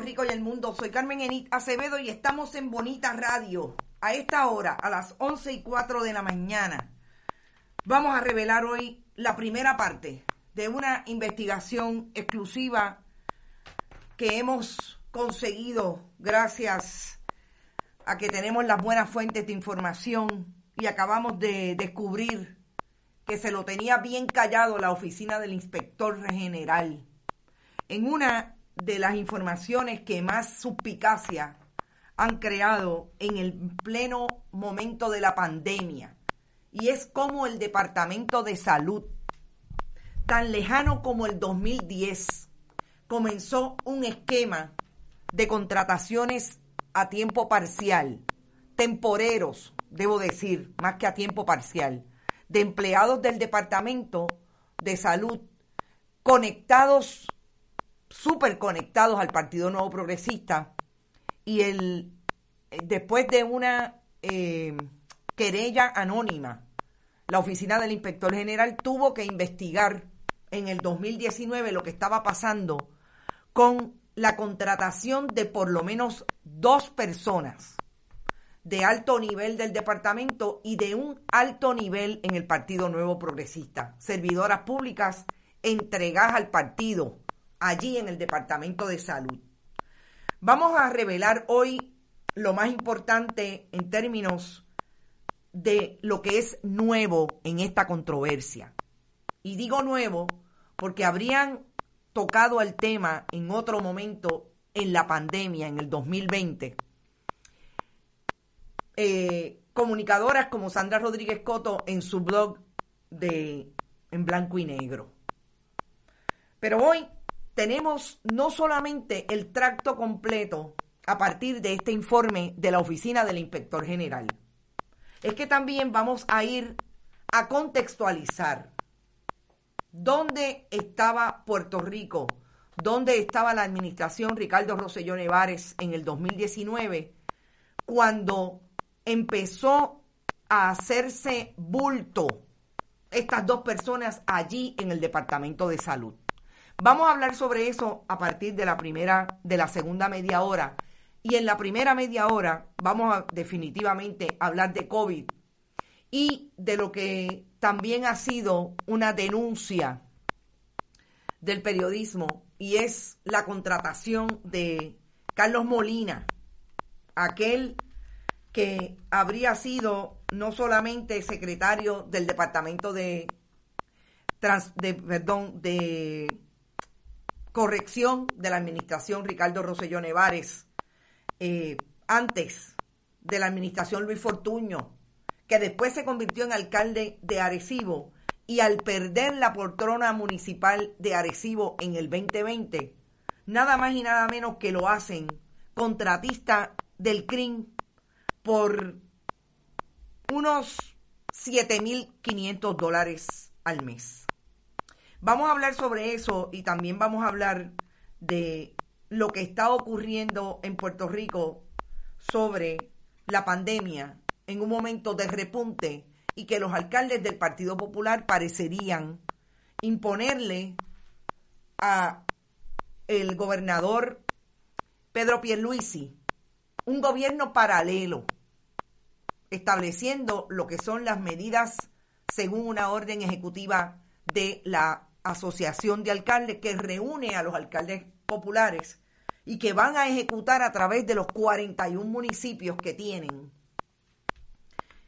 Rico y el mundo. Soy Carmen Enit Acevedo y estamos en Bonita Radio. A esta hora, a las 11 y 4 de la mañana, vamos a revelar hoy la primera parte de una investigación exclusiva que hemos conseguido gracias a que tenemos las buenas fuentes de información y acabamos de descubrir que se lo tenía bien callado la oficina del inspector general. En una de las informaciones que más suspicacia han creado en el pleno momento de la pandemia. Y es como el Departamento de Salud, tan lejano como el 2010, comenzó un esquema de contrataciones a tiempo parcial, temporeros, debo decir, más que a tiempo parcial, de empleados del Departamento de Salud conectados súper conectados al Partido Nuevo Progresista. Y el, después de una eh, querella anónima, la oficina del inspector general tuvo que investigar en el 2019 lo que estaba pasando con la contratación de por lo menos dos personas de alto nivel del departamento y de un alto nivel en el Partido Nuevo Progresista, servidoras públicas entregadas al partido allí en el Departamento de Salud. Vamos a revelar hoy lo más importante en términos de lo que es nuevo en esta controversia. Y digo nuevo porque habrían tocado el tema en otro momento en la pandemia, en el 2020. Eh, comunicadoras como Sandra Rodríguez Coto en su blog de En Blanco y Negro. Pero hoy tenemos no solamente el tracto completo a partir de este informe de la oficina del inspector general, es que también vamos a ir a contextualizar dónde estaba Puerto Rico, dónde estaba la administración Ricardo Rosselló Nevares en el 2019, cuando empezó a hacerse bulto estas dos personas allí en el Departamento de Salud. Vamos a hablar sobre eso a partir de la primera, de la segunda media hora. Y en la primera media hora vamos a definitivamente hablar de COVID y de lo que también ha sido una denuncia del periodismo y es la contratación de Carlos Molina, aquel que habría sido no solamente secretario del Departamento de, de perdón, de corrección de la administración Ricardo Rosselló Nevares, eh, antes de la administración Luis Fortuño, que después se convirtió en alcalde de Arecibo y al perder la poltrona municipal de Arecibo en el 2020, nada más y nada menos que lo hacen contratista del CRIM por unos 7.500 dólares al mes. Vamos a hablar sobre eso y también vamos a hablar de lo que está ocurriendo en Puerto Rico sobre la pandemia en un momento de repunte y que los alcaldes del Partido Popular parecerían imponerle a el gobernador Pedro Pierluisi un gobierno paralelo estableciendo lo que son las medidas según una orden ejecutiva de la asociación de alcaldes que reúne a los alcaldes populares y que van a ejecutar a través de los 41 municipios que tienen,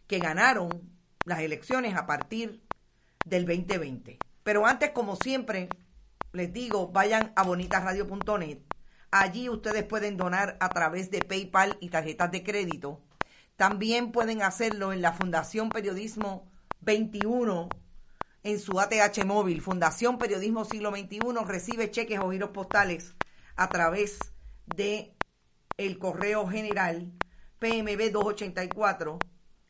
que ganaron las elecciones a partir del 2020. Pero antes, como siempre, les digo, vayan a bonitasradio.net. Allí ustedes pueden donar a través de PayPal y tarjetas de crédito. También pueden hacerlo en la Fundación Periodismo 21 en su ATH móvil. Fundación Periodismo Siglo XXI recibe cheques o giros postales a través de el correo general PMB 284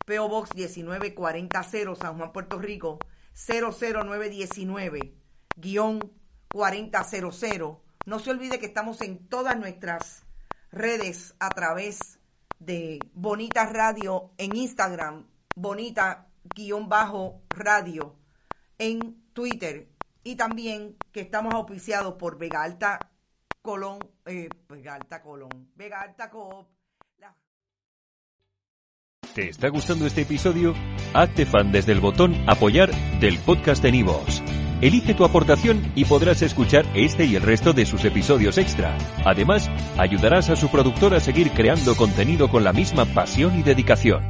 PO Box 19400 San Juan, Puerto Rico 00919 guion 4000. No se olvide que estamos en todas nuestras redes a través de Bonita Radio en Instagram, Bonita guion bajo radio en Twitter y también que estamos auspiciados por Vega Alta Colón, eh, Vega Alta Colón, Vega Alta Coop. ¿Te está gustando este episodio? Hazte fan desde el botón apoyar del podcast de Nivos. Elige tu aportación y podrás escuchar este y el resto de sus episodios extra. Además, ayudarás a su productor a seguir creando contenido con la misma pasión y dedicación.